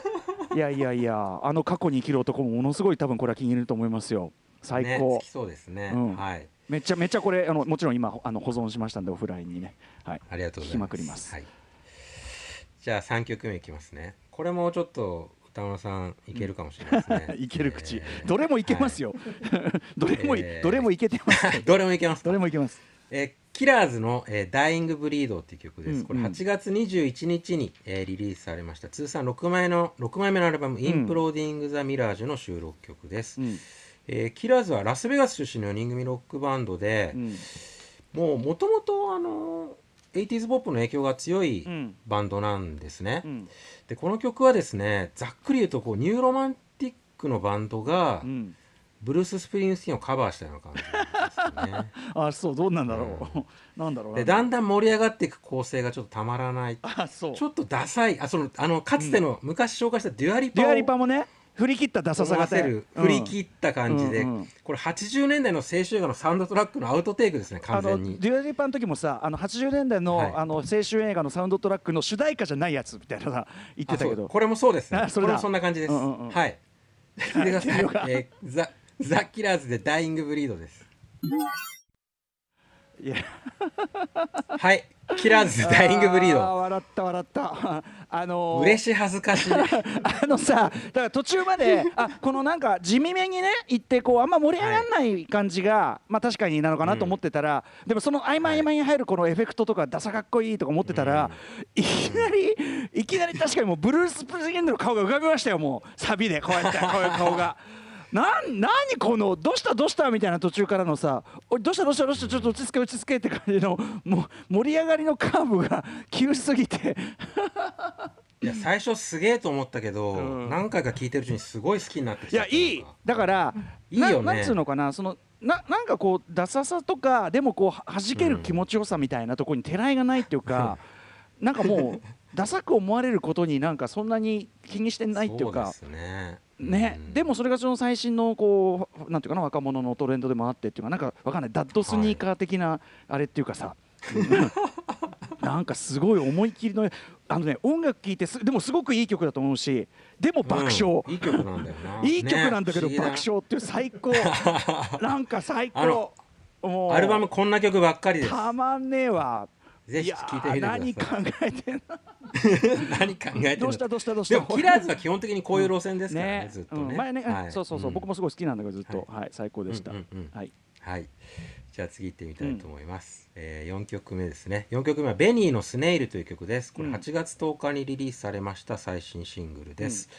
[SPEAKER 3] いやいやいやあの過去に生きる男もものすごい多分これは気に入ると思いますよ。最
[SPEAKER 4] ね、
[SPEAKER 3] 高
[SPEAKER 4] 好き、そうですね。
[SPEAKER 3] うん。
[SPEAKER 4] はい。
[SPEAKER 3] めっちゃめっちゃこれあのもちろん今あの保存しましたんでオフラインにねはい
[SPEAKER 4] ありがとうございます。
[SPEAKER 3] 聞きまくります
[SPEAKER 4] はい。じゃあ三曲目いきますね。これもちょっと歌村さんいけるかもしれないですね。(laughs)
[SPEAKER 3] いける口、
[SPEAKER 4] えー
[SPEAKER 3] どれもいけますよ、どれもい、
[SPEAKER 4] えー
[SPEAKER 3] どれもいけてます
[SPEAKER 4] はい (laughs) どれもいけます
[SPEAKER 3] どれもいけます
[SPEAKER 4] えーキラーズの、えーダイイングブリードっていう曲です。これ
[SPEAKER 3] うんうん
[SPEAKER 4] 8月21日に、えーリリースされました。通算6枚の6枚目のアルバム、インプローディング・ザ・ミラージュの収録曲です。
[SPEAKER 3] うん
[SPEAKER 4] えーキラーズはラスベガス出身の4人組ロックバンドで
[SPEAKER 3] う、ん。
[SPEAKER 4] もうもともとあの 80s ポップの影響が強い
[SPEAKER 3] うん。
[SPEAKER 4] バンドなんですね。
[SPEAKER 3] うん。
[SPEAKER 4] でこの曲はですね、ざっくり言うとこうニューロマンティックのバンドが
[SPEAKER 3] うん。
[SPEAKER 4] ブルース・スプリングスティンをカバーしたような感じですね。(laughs)
[SPEAKER 3] あそうどうなんだろう、(laughs) なんだろう。
[SPEAKER 4] でだんだん盛り上がっていく構成がちょっとたまらない。
[SPEAKER 3] あそう。
[SPEAKER 4] ちょっとダサい。あそのあのかつての昔紹介したデュアリパを
[SPEAKER 3] デュアリパもね振り切ったダサさが
[SPEAKER 4] 思わせる振り切った感じで、
[SPEAKER 3] うんうん
[SPEAKER 4] これ80年代の青春映画のサウンドトラックのアウトテイクですね完全に。
[SPEAKER 3] デュアリパの時もさあの80年代の,、
[SPEAKER 4] はい。
[SPEAKER 3] あの青春映画のサウンドトラックの主題歌じゃないやつみたいなさ (laughs) 言ってたけど。
[SPEAKER 4] これもそうですね。これもそんな感じです、
[SPEAKER 3] うんうんうん。
[SPEAKER 4] はい。聞いてください。えーザ・ザ・キラーズで Dying Breed です
[SPEAKER 3] いや。
[SPEAKER 4] はい。キラーズで Dying Breed
[SPEAKER 3] あ笑った笑った。あのー
[SPEAKER 4] 嬉しい恥ずかしい。(laughs)
[SPEAKER 3] あのさだから途中まであこのなんか地味めにね行ってこうあんま盛り上がらない感じが、まあ確かになのかなと思ってたら、でもその合間合間に入るこのエフェクトとかダサかっこいいとか思ってたら、い。きなりいきなり確かにもうブルース・プリングの顔が浮かびましたよもう。サビでこうやってこういう顔が。なん何このどうしたどうしたみたいな途中からのさどうしたどうしたどうしたちょっと落ち着け落ち着けって感じのもう盛り上がりのカーブが急すぎて。
[SPEAKER 4] いや最初すげえと思ったけど、
[SPEAKER 3] うん。
[SPEAKER 4] 何回か聞いてるうちにすごい好きになってき
[SPEAKER 3] い
[SPEAKER 4] た
[SPEAKER 3] やいい。だから
[SPEAKER 4] いいよね。
[SPEAKER 3] ななんつうのかなそのななんかこうダサさとかでもこうは弾ける気持ちよさみたいなところにてらいがないっていうか、(laughs) なんかもうダサく思われることになんかそんなに気にしてないっていうか
[SPEAKER 4] ね。
[SPEAKER 3] ね、
[SPEAKER 4] うん。
[SPEAKER 3] でもそれがその最新のこうなんていうかな若者のトレンドでもあってっていうかなんかわかんない。ダッドスニーカー的なあれっていうかさ、(laughs) なんかすごい思い切りのあのね音楽聴いてすでもすごくいい曲だと思うしでも爆笑、
[SPEAKER 4] うんいい曲なんだよな。(laughs)
[SPEAKER 3] いい曲なんだけど、爆笑っていう最高。(laughs) なんか最高。もう。
[SPEAKER 4] アルバムこんな曲ばっかりです。
[SPEAKER 3] たまんねえわ
[SPEAKER 4] ぜひ聴いてみてください。
[SPEAKER 3] 何考えてんの？(laughs)
[SPEAKER 4] 何考えてる
[SPEAKER 3] どうしたどうしたどうした？
[SPEAKER 4] でもキラーズは基本的にこういう路線ですからね、ずっとね、
[SPEAKER 3] うん。前ね、
[SPEAKER 4] はい。
[SPEAKER 3] そうそうそう、
[SPEAKER 4] ん。
[SPEAKER 3] 僕もすごい好きなんだけどずっと、はい、最高でした、
[SPEAKER 4] うんうんうん。
[SPEAKER 3] はい。
[SPEAKER 4] はい。じゃあ次行ってみたいと思います、えー、4曲目ですね。4曲目はベニーのスネイルという曲です。これ
[SPEAKER 3] うん。
[SPEAKER 4] 8月10日にリリースされました最新シングルです、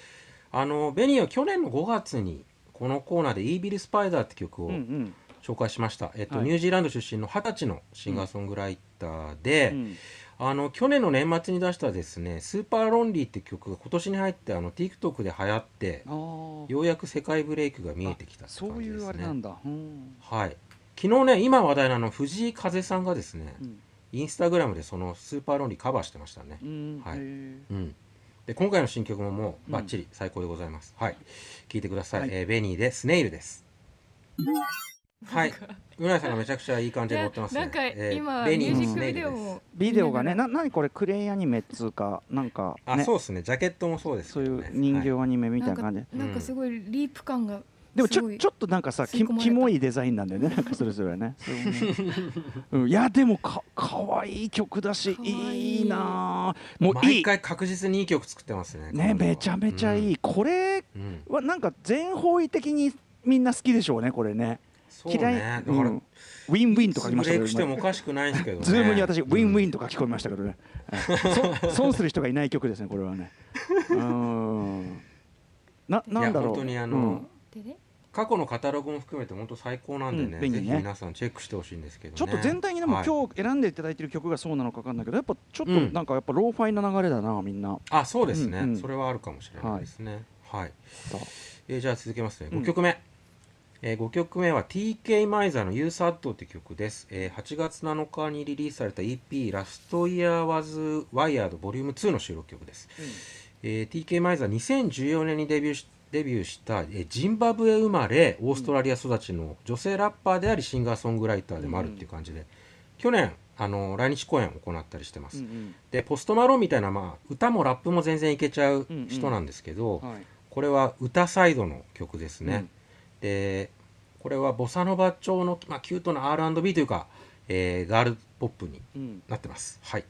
[SPEAKER 4] あのベニーは去年の5月にこのコーナーで「イービル・スパイダー」って曲を
[SPEAKER 3] うんうん。
[SPEAKER 4] 紹介しました、えっと
[SPEAKER 3] はい。
[SPEAKER 4] ニュージーランド出身の二十歳のシンガーソングライターで、
[SPEAKER 3] うん。
[SPEAKER 4] あの去年の年末に出したですね「スーパーロンリー」って曲が今年に入ってあの TikTok で流行ってようやく世界ブレイクが見えてきたって
[SPEAKER 3] そう
[SPEAKER 4] 感じですね。
[SPEAKER 3] いうあれなんだ、うん。
[SPEAKER 4] はい。昨日ね今話題のあの藤井風さんがですね、
[SPEAKER 3] うん。
[SPEAKER 4] インスタグラムでそのスーパーロンリーカバーしてましたね、
[SPEAKER 3] うん。
[SPEAKER 4] はい。うん、で今回の新曲ももうバッチリ最高でございます、はい。聴いてください、
[SPEAKER 3] はい。
[SPEAKER 4] えーベニーでスネイルですはい。うなぎさんがめちゃくちゃいい感じで乗ってますね。
[SPEAKER 2] なんか
[SPEAKER 4] えー
[SPEAKER 2] 今、
[SPEAKER 4] ベニー
[SPEAKER 2] ミュージックビデオも。
[SPEAKER 3] ビデオがね
[SPEAKER 2] 見な
[SPEAKER 3] 何これクレイアニメっつうかなんか
[SPEAKER 4] あ、
[SPEAKER 3] ね。
[SPEAKER 4] そうですね。ジャケットもそうです
[SPEAKER 3] そういう人形
[SPEAKER 4] はい
[SPEAKER 3] アニメみ
[SPEAKER 2] ら
[SPEAKER 3] たいな感じ。で、
[SPEAKER 2] なんかなんかすごいリープ感が
[SPEAKER 3] でもちょちょっとなんかさき
[SPEAKER 2] 吸い込まれた。
[SPEAKER 3] キモいデザインなんだよね。なんかそれぞれね。それもね。(laughs) うん。いやでもかかわいい曲だし
[SPEAKER 2] いい。
[SPEAKER 3] いいなあもういい。
[SPEAKER 4] 毎回確実にいい曲作ってますね。
[SPEAKER 3] ねめちゃめちゃいい、これ
[SPEAKER 4] うん、うん
[SPEAKER 3] はなんか全方位的にみんな好きでしょうねこれね
[SPEAKER 4] そうね
[SPEAKER 3] 嫌い
[SPEAKER 4] だから、
[SPEAKER 3] うん。ウィンウィンと書きましたけど
[SPEAKER 4] してもおかしくないんですけどね。
[SPEAKER 3] ズームに私、ウィンウィン
[SPEAKER 4] と
[SPEAKER 3] とか聞こえましたけどね、はいそ (laughs) 損する人がいない曲ですね、これはね。うーん。ななんだろう。
[SPEAKER 4] 本当にあの、
[SPEAKER 3] うん。
[SPEAKER 4] 過去のカタログも含めて本当最高なんでね,、ぜ
[SPEAKER 3] うん。便利ね。
[SPEAKER 4] ひ皆さんチェックしてほしいんですけどね。
[SPEAKER 3] ちょっと全体にでも、
[SPEAKER 4] はい。
[SPEAKER 3] 今日選んでいただいてる曲がそうなのか分かんないけどやっぱちょっと
[SPEAKER 4] うん。
[SPEAKER 3] なんかやっぱローファイな流れだなみんな。
[SPEAKER 4] あそうですね、
[SPEAKER 3] うんうん。
[SPEAKER 4] それはあるかもしれないですね。はい、
[SPEAKER 3] さあ。
[SPEAKER 4] えーじゃあ続けますね。
[SPEAKER 3] うん。
[SPEAKER 4] 5曲目、え5曲目は TK マイザーの You Sad という曲です、えー8月7日にリリースされた EP ラストイヤー was Wired Vol. 2の収録曲です、えー TK マイザー2014年にデビューしデビューした、えージンバブエ生まれオーストラリア育ちの女性ラッパーでありシンガーソングライターでもあるっていう感じで、去年あの来日公演を行ったりしてます、
[SPEAKER 3] うんうん。
[SPEAKER 4] でポストマローンみたいな、まあ、歌もラップも全然いけちゃう人なんですけど、
[SPEAKER 3] はい。
[SPEAKER 4] これは歌サイドの曲ですね、
[SPEAKER 3] うん
[SPEAKER 4] でこれはボサノバ調の、まあ、キュートな R&B というか、えーガールポップに
[SPEAKER 3] うん。
[SPEAKER 4] なってます。はい。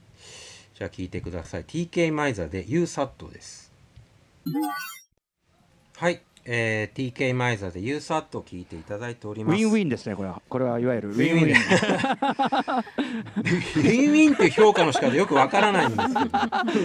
[SPEAKER 4] じゃあ聴いてください。TK マイザーで You Sad です。はい、えー、TK マイザーで You Sad を聴いていただいております。
[SPEAKER 3] ウィンウィンですねこれは。これはいわゆる。ウ
[SPEAKER 4] ウィン。ウィンウィン。(laughs) ウィンっていう評価の仕方よくわからないんですけ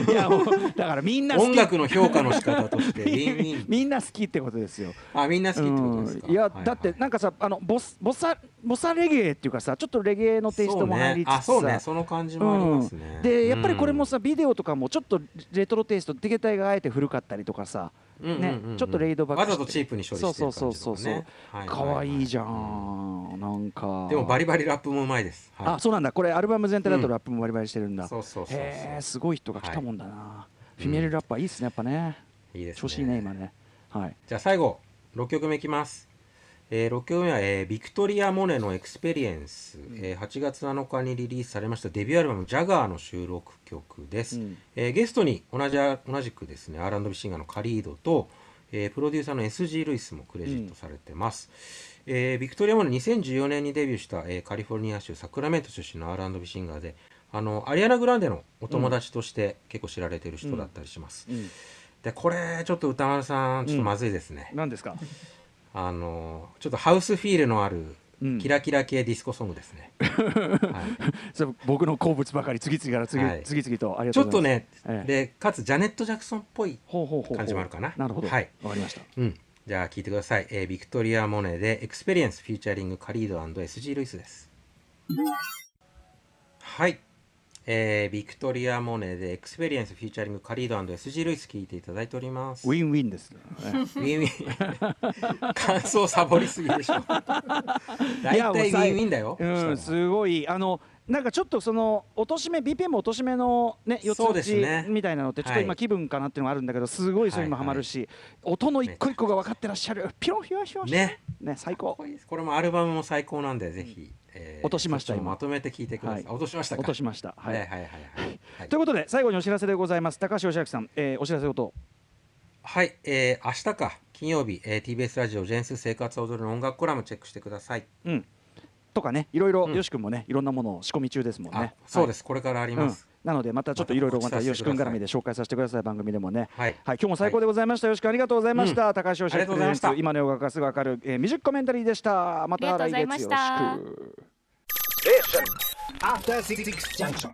[SPEAKER 4] ど。(laughs)
[SPEAKER 3] いやもうだからみんな
[SPEAKER 4] 音楽の評価の仕方としてウィンウィン。(laughs)
[SPEAKER 3] みんな好きってことですよ。
[SPEAKER 4] あみんな好きってことですか、
[SPEAKER 3] うん。いや、
[SPEAKER 4] はは
[SPEAKER 3] だってなんかさあのボスボサボサレゲエっていうかさちょっとレゲエのテイストも入りつつさ。
[SPEAKER 4] そうね。あそうね。その感じもありますね、
[SPEAKER 3] うん。でやっぱりこれも
[SPEAKER 4] さ、
[SPEAKER 3] さ、ビデオとかもちょっとレトロテイスト手形があえて古かったりとかさ、ね
[SPEAKER 4] うん
[SPEAKER 3] ちょっとレイドバック
[SPEAKER 4] わざとチープに処理してる感じとか、ね、
[SPEAKER 3] そうそうそうそう
[SPEAKER 4] はい
[SPEAKER 3] 可愛いじゃ
[SPEAKER 4] うん。
[SPEAKER 3] ん、なんか。
[SPEAKER 4] でもバリバリラップもうまいです、はい。
[SPEAKER 3] あそうなんだ。これアルバム全体だと
[SPEAKER 4] うん
[SPEAKER 3] ラップもバリバリしてるんだ、
[SPEAKER 4] そうそうそうそう
[SPEAKER 3] へえすごい人が来たもんだな、フィメールラッパーいいっすねやっぱね。
[SPEAKER 4] いいですね。
[SPEAKER 3] 調子いいね今ね。はい。
[SPEAKER 4] じゃあ最後6曲目いきます、え6曲目は、えービクトリア・モネのエクスペリエンス、えー8月7日にリリースされましたデビューアルバム「ジャガーの収録曲です、
[SPEAKER 3] うん。
[SPEAKER 4] えーゲストに同じ同じくですね R&B シンガーのカリードと、えープロデューサーの SG ルイスもクレジットされてます、えービクトリア・モネ2014年にデビューした、えーカリフォルニア州サクラメント出身の R&B シンガーであのアリアナ・グランデのお友達として結構知られている人だったりします、
[SPEAKER 3] うん。
[SPEAKER 4] でこれちょっと歌丸さんちょっとまずいですね、
[SPEAKER 3] 何ですか？
[SPEAKER 4] あのちょっとハウスフィールのある
[SPEAKER 3] うん。
[SPEAKER 4] キラキラ系ディスコソングですね、(laughs) はい。
[SPEAKER 3] それ僕の好物ばかり次々から次,、
[SPEAKER 4] はい。
[SPEAKER 3] 次々とありが
[SPEAKER 4] ち
[SPEAKER 3] とうございます。
[SPEAKER 4] ょっとね、
[SPEAKER 3] ええ。
[SPEAKER 4] でかつジャネット・ジャクソンっぽい、感じもあるかな。
[SPEAKER 3] なるほど。
[SPEAKER 4] はい。
[SPEAKER 3] わかりました。
[SPEAKER 4] うん、じゃあ聴いてください、えービクトリア・モネでエクスペリエンスフィーチャリングカリード &SG ルイスです。はい、えービクトリア・モネでエクスペリエンスフィーチャリングカリード &SG ルイス聴いていただいております。
[SPEAKER 3] ウィンウィンです、ね、
[SPEAKER 4] ウィンウィン。(laughs) 感想サボりすぎでしょ。(laughs) 大体
[SPEAKER 3] さウ
[SPEAKER 4] ィンウィンだよ、
[SPEAKER 3] うん、すごい。あのなんかちょっとその落とし目 BPM 落とし目のね四つ打ちみたいなのってちょっと
[SPEAKER 4] はい。
[SPEAKER 3] 今気分かなっていうのがあるんだけどすごいそれにもハマるし、音の一個一個が分かってらっしゃる。ピロンヒョヒョヒョ
[SPEAKER 4] ね。
[SPEAKER 3] ね最高。
[SPEAKER 4] これもアルバムも最高なんでぜひ、え
[SPEAKER 3] 落としました
[SPEAKER 4] まとめて聞いてください、
[SPEAKER 3] はい。
[SPEAKER 4] 落としましたか？
[SPEAKER 3] 落としました。はい。い、
[SPEAKER 4] ははいはいはい。はい。(laughs)
[SPEAKER 3] ということで最後にお知らせでございます。高橋義明さん、えーお知らせこと。
[SPEAKER 4] はい、えー、明日か金曜日、えー、TBS ラジオジェンス生活を踊るの音楽コラムチェックしてください。
[SPEAKER 3] うん。とかねいろいろ
[SPEAKER 4] うん。
[SPEAKER 3] よし君もねいろんなものを仕込み中ですもん
[SPEAKER 4] あ
[SPEAKER 3] ね
[SPEAKER 4] そうです。す、これからあり
[SPEAKER 3] はい
[SPEAKER 4] ます、
[SPEAKER 3] うんなのでまたちょっといろいろまたよし君絡みで紹介させてください番組でもね
[SPEAKER 4] はい
[SPEAKER 3] はい、今日も最高でございました。よろしくありがとうございました。高橋洋
[SPEAKER 4] ありがとうございました
[SPEAKER 3] 今の洋楽がすぐわかる、えー、ミュージックコメンタリーでした。また来月よろしく。
[SPEAKER 1] After Six Junction.